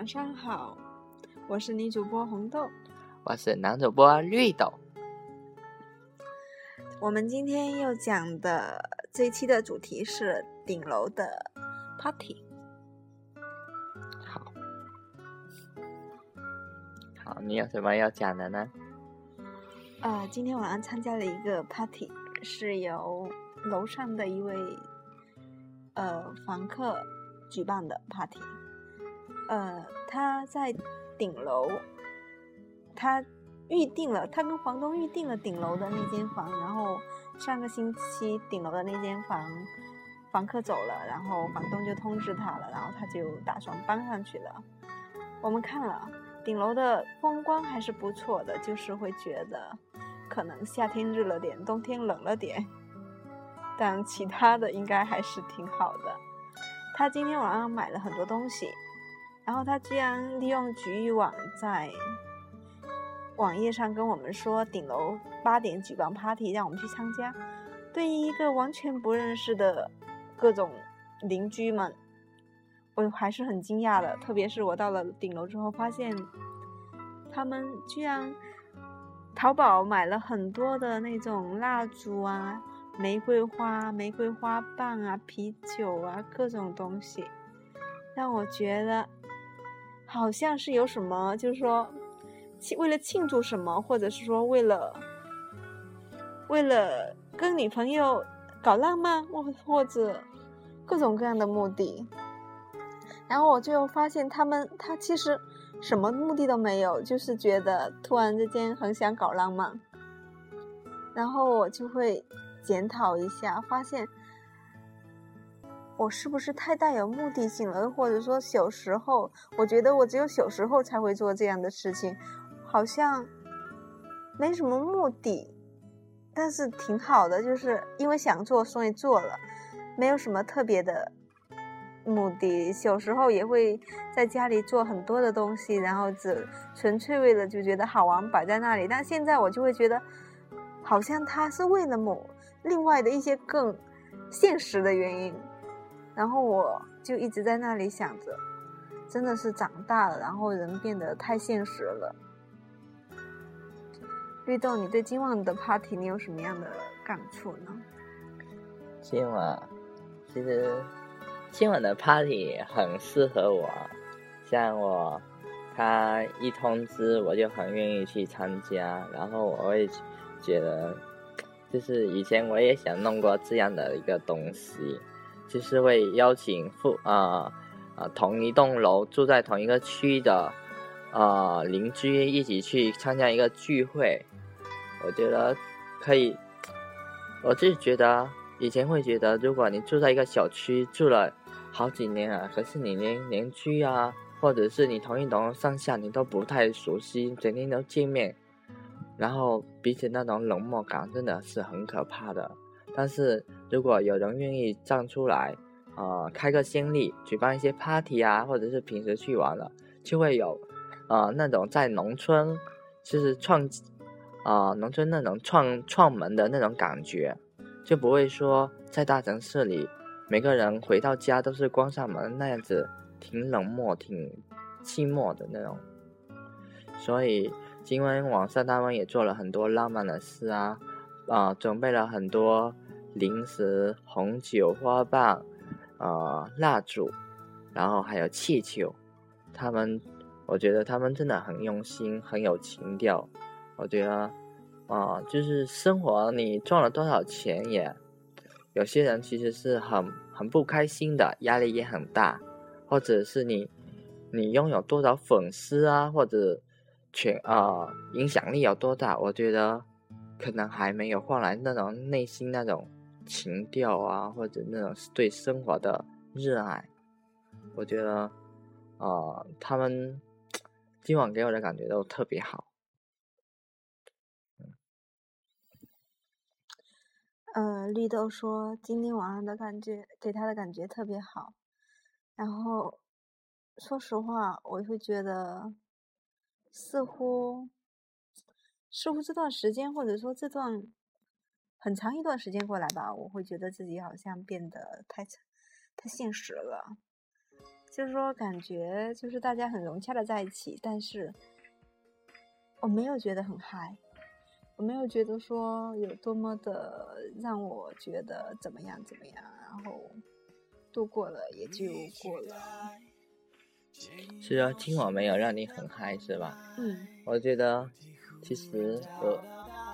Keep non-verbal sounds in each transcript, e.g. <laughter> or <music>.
晚上好，我是女主播红豆，我是男主播绿豆。我们今天要讲的这一期的主题是顶楼的 party。好，好，你有什么要讲的呢？呃，今天晚上参加了一个 party，是由楼上的一位呃房客举办的 party。呃，他在顶楼，他预定了，他跟房东预定了顶楼的那间房，然后上个星期顶楼的那间房房客走了，然后房东就通知他了，然后他就打算搬上去了。我们看了顶楼的风光还是不错的，就是会觉得可能夏天热了点，冬天冷了点，但其他的应该还是挺好的。他今天晚上买了很多东西。然后他居然利用局域网在网页上跟我们说，顶楼八点举办 party，让我们去参加。对于一个完全不认识的各种邻居们，我还是很惊讶的。特别是我到了顶楼之后，发现他们居然淘宝买了很多的那种蜡烛啊、玫瑰花、玫瑰花瓣啊、啤酒啊，各种东西，让我觉得。好像是有什么，就是说，为了庆祝什么，或者是说为了为了跟女朋友搞浪漫，或或者各种各样的目的。然后我就发现他们，他其实什么目的都没有，就是觉得突然之间很想搞浪漫。然后我就会检讨一下，发现。我是不是太带有目的性了？或者说小时候，我觉得我只有小时候才会做这样的事情，好像没什么目的，但是挺好的，就是因为想做，所以做了，没有什么特别的目的。小时候也会在家里做很多的东西，然后只纯粹为了就觉得好玩摆在那里。但现在我就会觉得，好像他是为了某另外的一些更现实的原因。然后我就一直在那里想着，真的是长大了，然后人变得太现实了。绿豆，你对今晚的 party 你有什么样的感触呢？今晚其实今晚的 party 很适合我，像我他一通知我就很愿意去参加，然后我会觉得，就是以前我也想弄过这样的一个东西。就是会邀请附啊啊同一栋楼住在同一个区的啊邻居一起去参加一个聚会，我觉得可以。我就觉得以前会觉得，如果你住在一个小区住了好几年啊，可是你连邻居啊，或者是你同一栋上下你都不太熟悉，整天都见面，然后彼此那种冷漠感真的是很可怕的。但是如果有人愿意站出来，呃，开个先例，举办一些 party 啊，或者是平时去玩了，就会有，呃，那种在农村，就是创，啊，农村那种创创门的那种感觉，就不会说在大城市里，每个人回到家都是关上门那样子，挺冷漠、挺寂寞的那种。所以今晚网上他们也做了很多浪漫的事啊。啊，准备了很多零食、红酒、花瓣，呃，蜡烛，然后还有气球。他们，我觉得他们真的很用心，很有情调。我觉得，啊，就是生活你赚了多少钱也，有些人其实是很很不开心的，压力也很大，或者是你你拥有多少粉丝啊，或者全啊影响力有多大，我觉得。可能还没有换来那种内心那种情调啊，或者那种对生活的热爱。我觉得，呃，他们今晚给我的感觉都特别好。呃，绿豆说今天晚上的感觉给他的感觉特别好。然后，说实话，我会觉得似乎。似乎这段时间，或者说这段很长一段时间过来吧，我会觉得自己好像变得太太现实了。就是说感觉就是大家很融洽的在一起，但是我没有觉得很嗨，我没有觉得说有多么的让我觉得怎么样怎么样，然后度过了也就过了。是啊今晚没有让你很嗨是吧？嗯，我觉得其实呃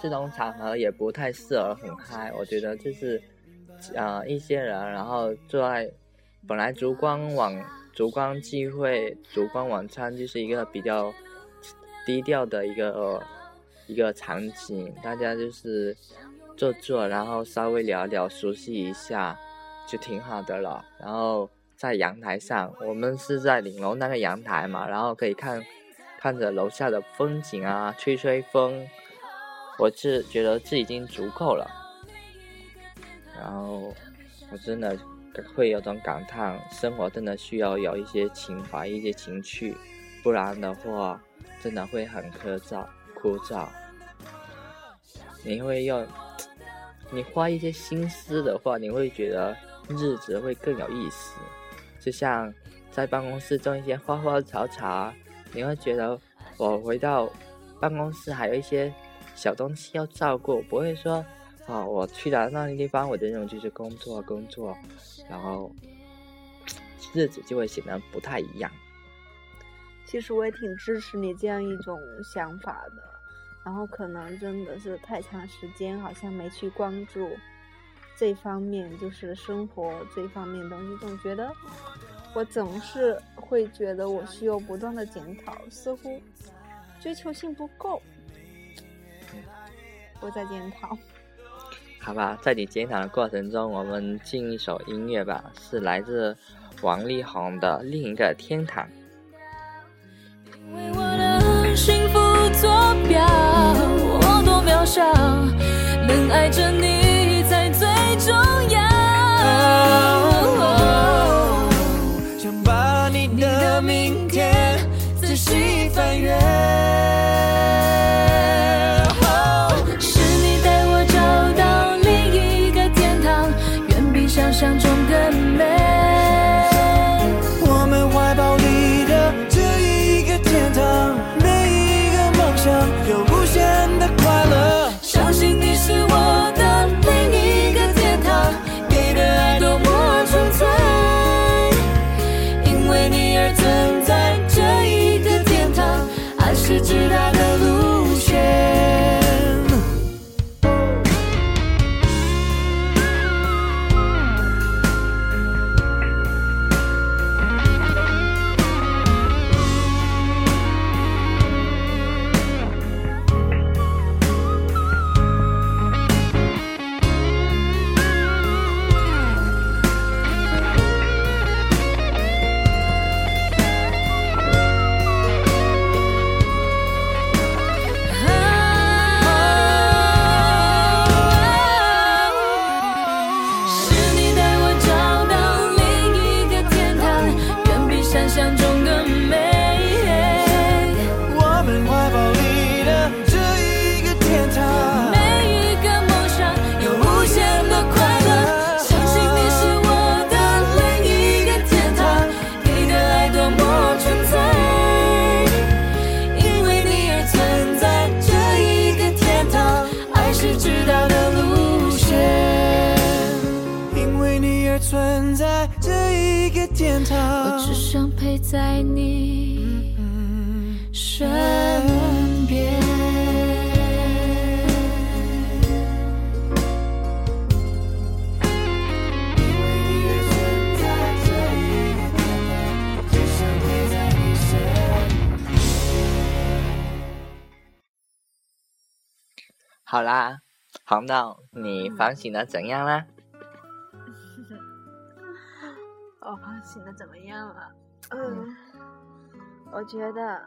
这种场合也不太适合很嗨，我觉得就是、呃一些人然后坐在本来烛光晚烛光聚会烛光晚餐就是一个比较低调的一个、一个场景，大家就是坐坐，然后稍微聊聊，熟悉一下就挺好的了。然后在阳台上，我们是在顶楼那个阳台嘛，然后可以看看着楼下的风景啊，吹吹风，我是觉得这已经足够了。然后我真的会有种感叹，生活真的需要有一些情怀、一些情趣，不然的话，真的会很枯燥、枯燥。你会用，你花一些心思的话，你会觉得日子会更有意思。就像在办公室种一些花花草草，你会觉得我回到办公室还有一些小东西要照顾，不会说哦，我去了那个地方，我的任务就是工作工作，然后 <tsk> 日子就会显得不太一样。其实我也挺支持你这样一种想法的，然后可能真的是太长时间好像没去关注这方面，就是生活这方面东西，总觉得我总是会觉得我需要不断的检讨，似乎追求性不够。我在检讨。好吧，在你检讨的过程中，我们进一首音乐吧，是来自王力宏的《另一个天堂》。为我的幸福坐标，我多渺小，能爱着你存在这一个天堂我。只想陪在你身边。好啦，红豆，你反省的怎样啦？我反省的怎么样了？嗯，我觉得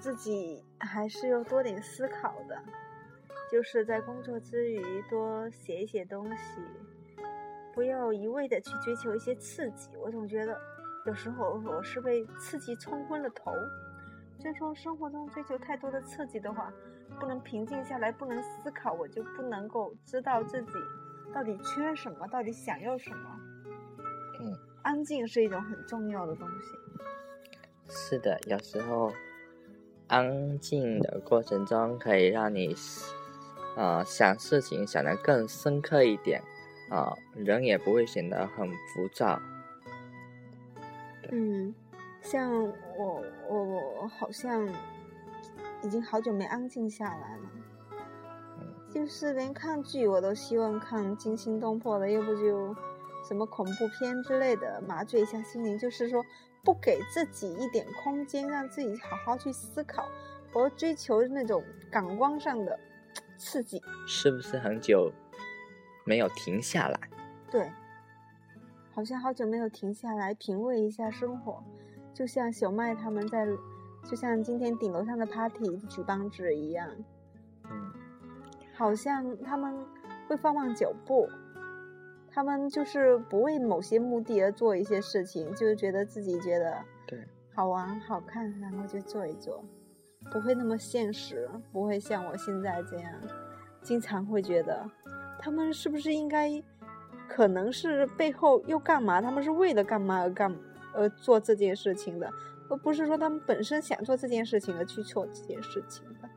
自己还是要多点思考的，就是在工作之余多写一写东西，不要一味的去追求一些刺激。我总觉得有时候我是被刺激冲昏了头，所以说生活中追求太多的刺激的话，不能平静下来，不能思考，我就不能够知道自己到底缺什么，到底想要什么。嗯，安静是一种很重要的东西。是的，有时候安静的过程中可以让你啊、呃想事情想得更深刻一点啊、人也不会显得很浮躁。嗯，像我我我好像已经好久没安静下来了，就是连看剧我都希望看惊心动魄的，要不就什么恐怖片之类的，麻醉一下心灵。就是说，不给自己一点空间，让自己好好去思考，和追求那种感官上的刺激。是不是很久没有停下来？对，好像好久没有停下来品味一下生活，就像小麦他们在，就像今天顶楼上的 party 举办者一样，嗯，好像他们会放慢脚步，他们就是不为某些目的而做一些事情，就是觉得自己觉得对，好玩好看，然后就做一做，不会那么现实，不会像我现在这样，经常会觉得他们是不是应该，可能是背后又干嘛？他们是为了干嘛而干而做这件事情的，而不是说他们本身想做这件事情而去做这件事情的。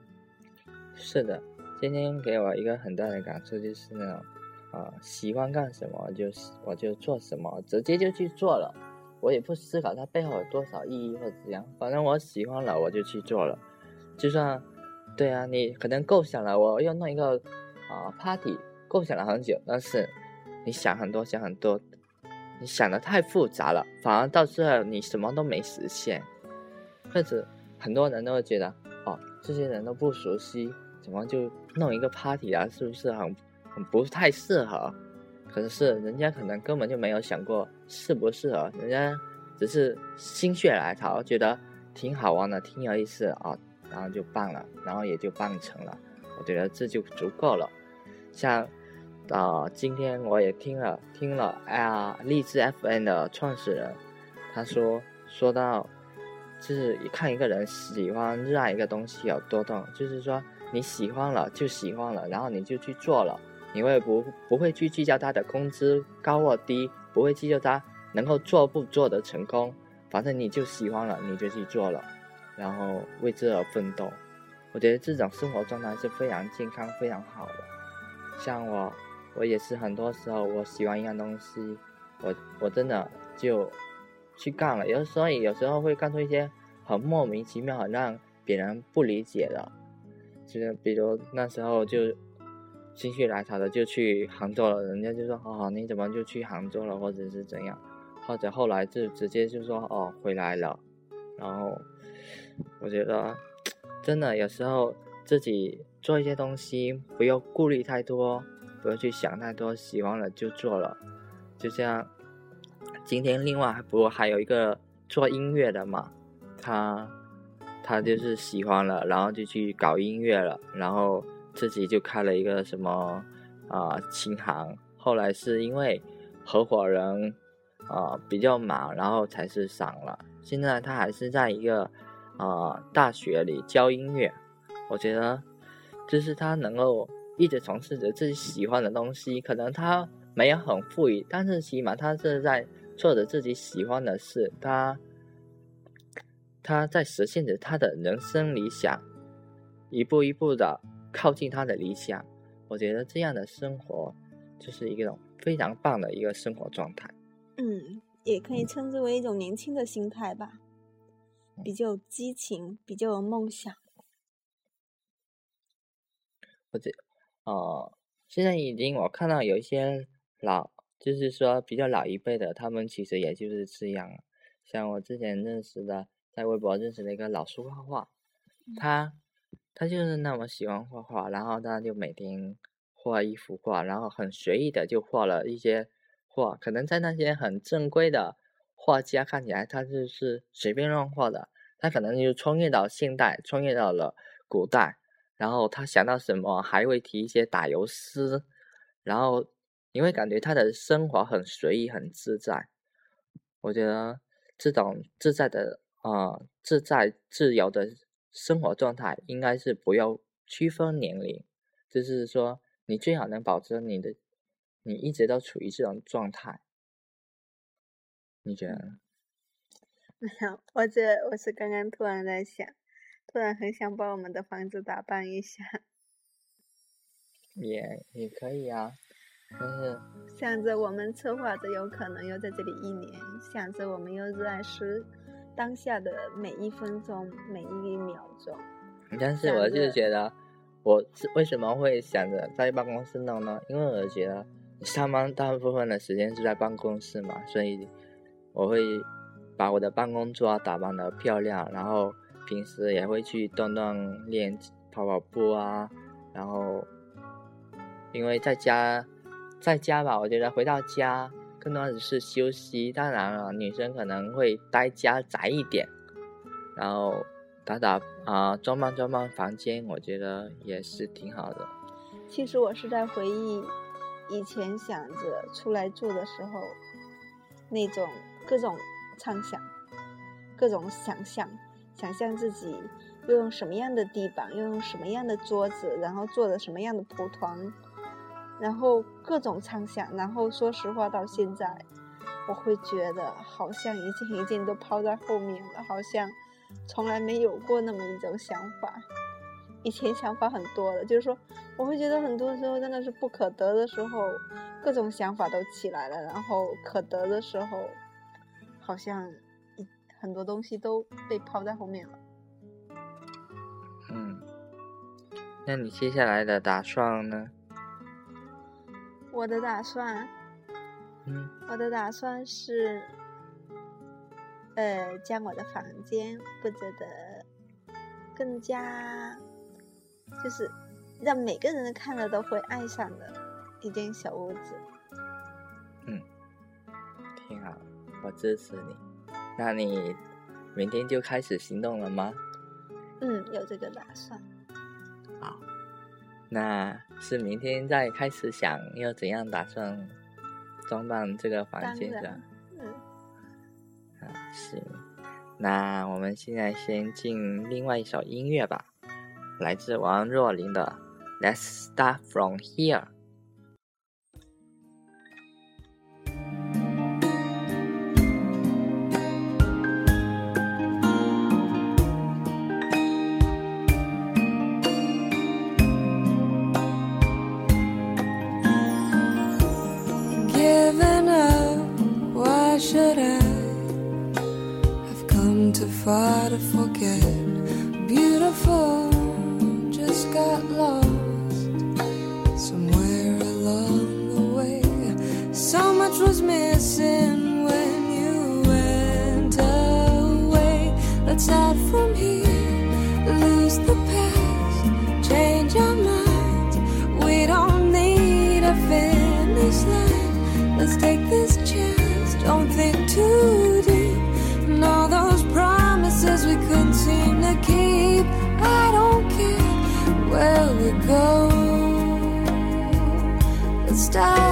是的。今天给我一个很大的感触就是那种啊、喜欢干什么就我就做什么，直接就去做了。我也不思考它背后有多少意义或者怎样，反正我喜欢了我就去做了。就算，对啊，你可能构想了我要弄一个啊、party，构想了很久，但是你想很多想很多，你想的太复杂了，反而到最后你什么都没实现。或者很多人都会觉得，哦，这些人都不熟悉，怎么就弄一个 party 啊？是不是很不太适合？可是人家可能根本就没有想过适不适合，人家只是心血来潮，觉得挺好玩的，挺有意思啊、然后就办了，然后也就办成了。我觉得这就足够了。像啊、今天我也听了听了啊，励志 FN 的创始人，他说说到，就是看一个人喜欢热爱一个东西有多动，就是说你喜欢了就喜欢了，然后你就去做了，你会不不会去计较他的工资高或低，不会计较他能够做不做得成功，反正你就喜欢了，你就去做了，然后为之而奋斗。我觉得这种生活状态是非常健康、非常好的。像我，我也是很多时候我喜欢一样东西，我我真的就去干了。有时候有时候会干出一些很莫名其妙、很让别人不理解的，就是比如那时候就心血来潮的就去杭州了，人家就说哦你怎么就去杭州了，或者是怎样，或者后来就直接就说哦回来了，然后我觉得真的有时候自己做一些东西不要顾虑太多，不要去想太多，喜欢了就做了，就像今天另外不还有一个做音乐的嘛，他他就是喜欢了，然后就去搞音乐了，然后自己就开了一个什么啊、琴行，后来是因为合伙人啊、比较忙，然后才是散了。现在他还是在一个啊、大学里教音乐，我觉得就是他能够一直从事着自己喜欢的东西，可能他没有很富裕，但是起码他是在做着自己喜欢的事，他他在实现着他的人生理想，一步一步的靠近他的理想。我觉得这样的生活就是一种非常棒的一个生活状态。嗯，也可以称之为一种年轻的心态吧，比较有激情，比较有梦想。或者，呃，现在已经我看到有一些老，就是说比较老一辈的，他们其实也就是这样。像我之前认识的，在微博认识的一个老师画画，他他就是那么喜欢画画，然后他就每天画一幅画，然后很随意的就画了一些画，可能在那些很正规的画家看起来，他就是随便乱画的，他可能就穿越到现代，穿越到了古代。然后他想到什么还会提一些打油诗，然后你会感觉他的生活很随意、很自在。我觉得这种自在的呃自在自由的生活状态，应该是不要区分年龄，就是说你最好能保持你的，你一直都处于这种状态。你觉得呢？<laughs> 没有，我这我是刚刚突然在想，突然很想把我们的房子打扮一下，也也可以啊，但是想着我们策划着有可能要在这里一年，想着我们又热爱是当下的每一分钟每一秒钟。但是我就是觉得，我是为什么会想着在办公室弄呢？因为我觉得上班大部分的时间是在办公室嘛，所以我会把我的办公桌打扮的漂亮，然后平时也会去锻锻炼、跑跑步啊，然后因为在家在家吧，我觉得回到家更多的是休息。当然了，女生可能会待家宅一点，然后打打啊、装扮装扮房间，我觉得也是挺好的。其实我是在回忆以前想着出来住的时候，那种各种畅想，各种想象，想象自己又用什么样的地板，又用什么样的桌子，然后做了什么样的蒲团，然后各种畅想。然后说实话，到现在，我会觉得好像一件一件都抛在后面了，好像从来没有过那么一种想法。以前想法很多的，就是说，我会觉得很多时候真的是不可得的时候，各种想法都起来了，然后可得的时候，好像很多东西都被抛在后面了。嗯，那你接下来的打算呢？我的打算，嗯我的打算是，呃，将我的房间布置的更加，就是让每个人看了都会爱上的一间小屋子。嗯挺好，我支持你。那你明天就开始行动了吗？嗯，有这个打算。那是明天再开始想要怎样打算装扮这个房间的然，嗯，啊？行，那我们现在先进另外一首音乐吧，来自王若琳的《Let's Start From Here》。Far to forget. Beautiful, just got lost somewhere along the way. So much was missing when you went away. Let's start from here, lose the past, change our minds. We don't need a finish line. Let's take this go. Let's start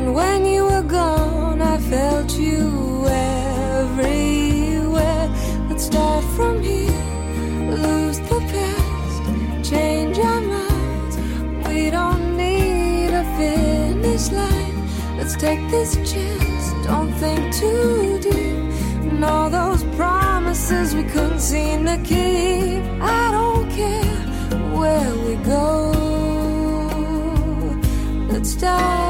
Even when you were gone, I felt you everywhere. Let's start from here, lose the past, change our minds. We don't need a finish line. Let's take this chance, don't think too deep. And all those promises we couldn't seem to keep. I don't care where we go. Let's start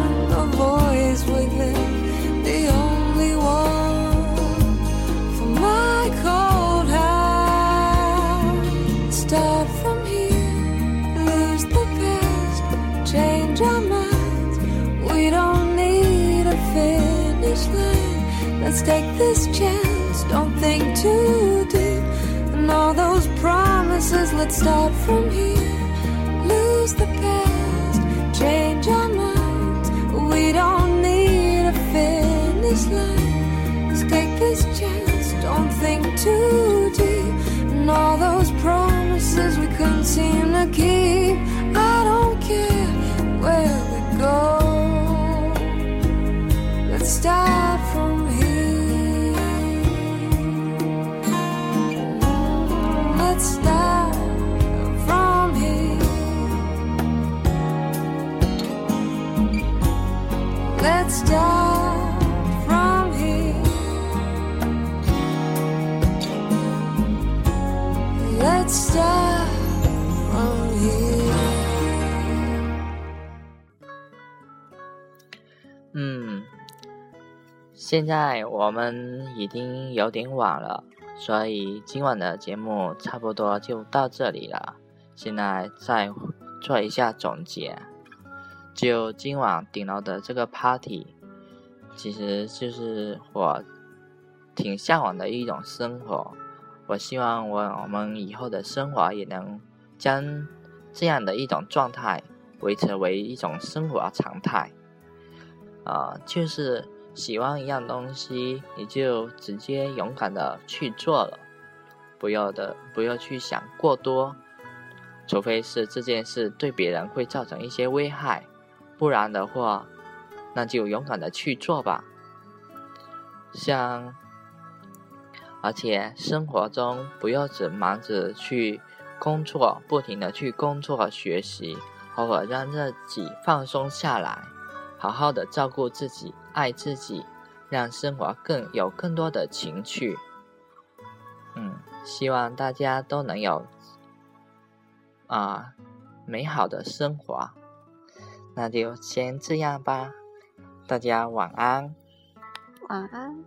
Let's take this chance, don't think too deep. And all those promises, let's start from here. Lose the past, change our minds. We don't need a finish line. Let's take this chance, don't think too deep. And all those promises we couldn't seem to keep. 嗯，现在我们已经有点晚了，所以今晚的节目差不多就到这里了。现在再做一下总结，就今晚顶楼的这个 party，其实就是我挺向往的一种生活。我希望我我们以后的生活也能将这样的一种状态维持为一种生活常态。啊、就是喜欢一样东西，你就直接勇敢的去做了，不要的不要去想过多，除非是这件事对别人会造成一些危害，不然的话，那就勇敢的去做吧。像，而且生活中不要只忙着去工作，不停的去工作学习，偶尔让自己放松下来。好好的照顾自己，爱自己，让生活更有更多的情趣。嗯，希望大家都能有啊、美好的生活。那就先这样吧，大家晚安。晚安。